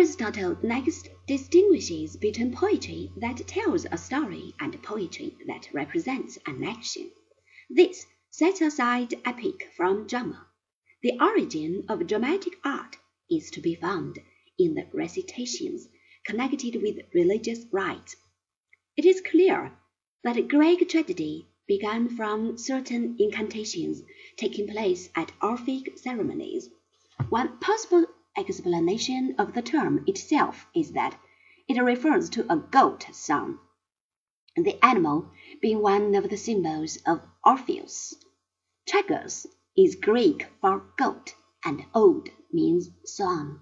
Aristotle next distinguishes between poetry that tells a story and poetry that represents an action. This sets aside epic from drama. The origin of dramatic art is to be found in the recitations connected with religious rites. It is clear that Greek tragedy began from certain incantations taking place at Orphic ceremonies. One possible explanation of the term itself is that it refers to a goat song, the animal being one of the symbols of Orpheus. Tragos is Greek for goat, and ode means song.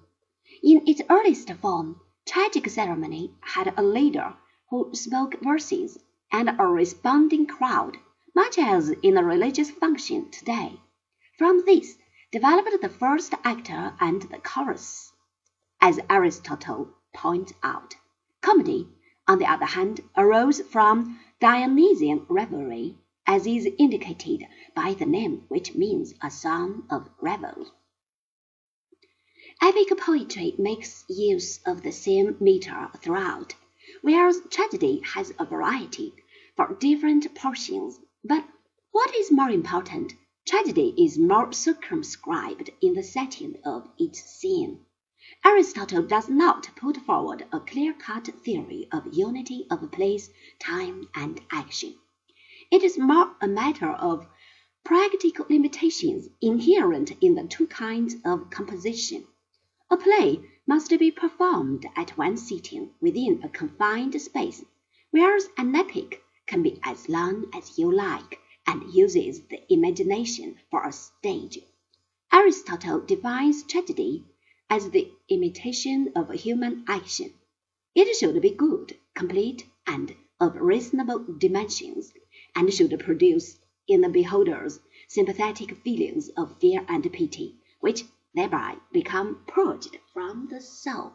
In its earliest form, tragic ceremony had a leader who spoke verses and a responding crowd, much as in a religious function today. From this developed the first actor and the chorus. As Aristotle points out, comedy, on the other hand, arose from Dionysian revelry, as is indicated by the name which means a song of revel. Epic poetry makes use of the same meter throughout, whereas tragedy has a variety for different portions. But what is more important, tragedy is more circumscribed in the setting of its scene. Aristotle does not put forward a clear-cut theory of unity of place, time, and action. It is more a matter of practical limitations inherent in the two kinds of composition. A play must be performed at one sitting within a confined space, whereas an epic can be as long as you like and uses the imagination for a stage. Aristotle defines tragedy as the imitation of human action. It should be good, complete, and of reasonable dimensions, and should produce in the beholders sympathetic feelings of fear and pity, which thereby become purged from the soul.